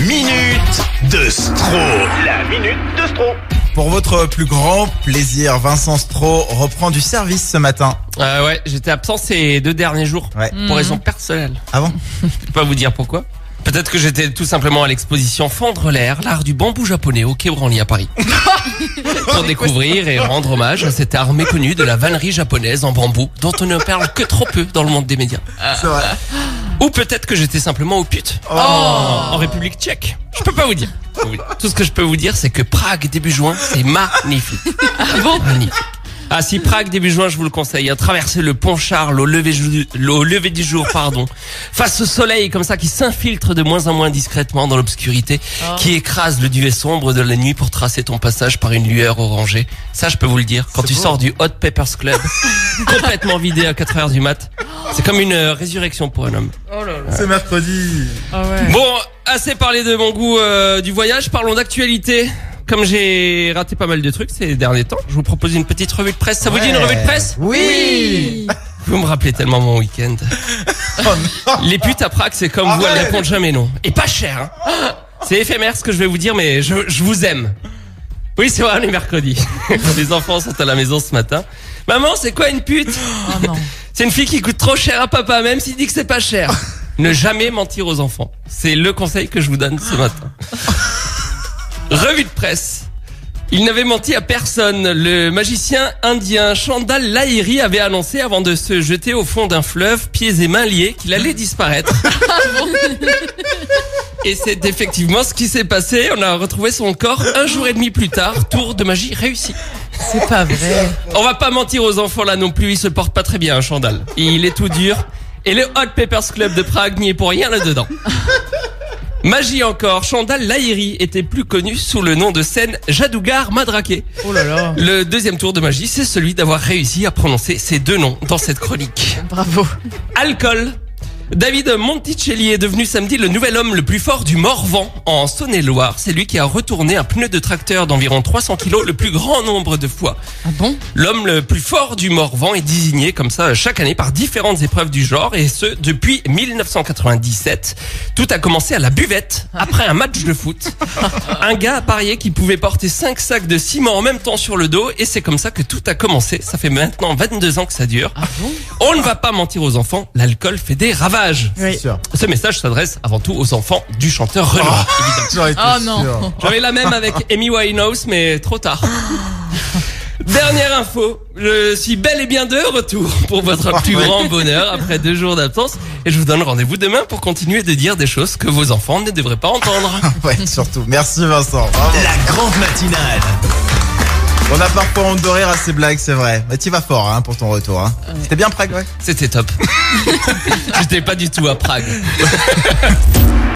minute de Stro. La minute de Stro. Pour votre plus grand plaisir, Vincent Stro reprend du service ce matin. Euh, ouais, j'étais absent ces deux derniers jours. Ouais. Pour raison personnelle. Ah bon Je peux pas vous dire pourquoi. Peut-être que j'étais tout simplement à l'exposition Fendre l'air, l'art du bambou japonais au Quai Branly à Paris. pour découvrir et rendre hommage à cet art méconnu de la vannerie japonaise en bambou dont on ne parle que trop peu dans le monde des médias. C'est vrai. Ou peut-être que j'étais simplement au pute. En République tchèque. Je peux pas vous dire. Oui. Tout ce que je peux vous dire, c'est que Prague début juin, c'est magnifique. Ah bon Magnifique. Ah si Prague début juin, je vous le conseille. hein. Traversez le pont Charles au lever, au lever du jour, pardon. Face au soleil comme ça qui s'infiltre de moins en moins discrètement dans l'obscurité, qui écrase le duvet sombre de la nuit pour tracer ton passage par une lueur orangée. Ça, je peux vous le dire. Quand tu sors du Hot Peppers Club, complètement vidé à 4 heures du mat, c'est comme une euh, résurrection pour un homme. C'est mercredi. Bon, assez parlé de mon goût euh, du voyage, parlons d'actualité. Comme j'ai raté pas mal de trucs ces derniers temps, je vous propose une petite revue de presse. Ça vous dit une revue de presse Oui. Vous me rappelez tellement mon week-end. Les putes à Prague, c'est comme vous, elles Arrête. répondent jamais non. Et pas cher. hein. C'est éphémère ce que je vais vous dire, mais je, je vous aime. Oui, c'est vrai, on est mercredi. Les enfants sont à la maison ce matin. Maman, c'est quoi une pute C'est une fille qui coûte trop cher à papa, même s'il dit que c'est pas cher. Ne jamais mentir aux enfants. C'est le conseil que je vous donne ce matin. Revue de presse. Il n'avait menti à personne. Le magicien indien Chandal Lahiri avait annoncé avant de se jeter au fond d'un fleuve, pieds et mains liés, qu'il allait disparaître. Et c'est effectivement ce qui s'est passé. On a retrouvé son corps un jour et demi plus tard. Tour de magie réussi. C'est pas vrai. On va pas mentir aux enfants là non plus, il se porte pas très bien, un Chandal. Il est tout dur. Et le Hot Peppers Club de Prague n'y est pour rien là-dedans. Magie encore, Chandal Lahiri était plus connu sous le nom de scène Jadougar Madraké. Oh là là. Le deuxième tour de magie, c'est celui d'avoir réussi à prononcer ces deux noms dans cette chronique. Bravo. Alcool. David Monticelli est devenu samedi le nouvel homme le plus fort du Morvan en Saône-et-Loire. C'est lui qui a retourné un pneu de tracteur d'environ 300 kilos le plus grand nombre de fois. Ah bon? L'homme le plus fort du Morvan est désigné comme ça chaque année par différentes épreuves du genre et ce depuis 1997. Tout a commencé à la buvette après un match de foot. Un gars a parié qu'il pouvait porter 5 sacs de ciment en même temps sur le dos et c'est comme ça que tout a commencé. Ça fait maintenant 22 ans que ça dure. Ah bon? On ne va pas mentir aux enfants, l'alcool fait des ravages. Oui. Ce message s'adresse avant tout aux enfants du chanteur. J'aurais été Oh non. J'avais la même avec Amy Winehouse, mais trop tard. Dernière info, je suis bel et bien de retour pour votre plus grand bonheur après deux jours d'absence et je vous donne rendez-vous demain pour continuer de dire des choses que vos enfants ne devraient pas entendre. Ouais, surtout. Merci Vincent. Bravo. La grande matinale. On a parfois honte de rire à ces blagues, c'est vrai. Mais tu vas fort hein, pour ton retour. Hein. C'était bien Prague, ouais. C'était top. J'étais pas du tout à Prague.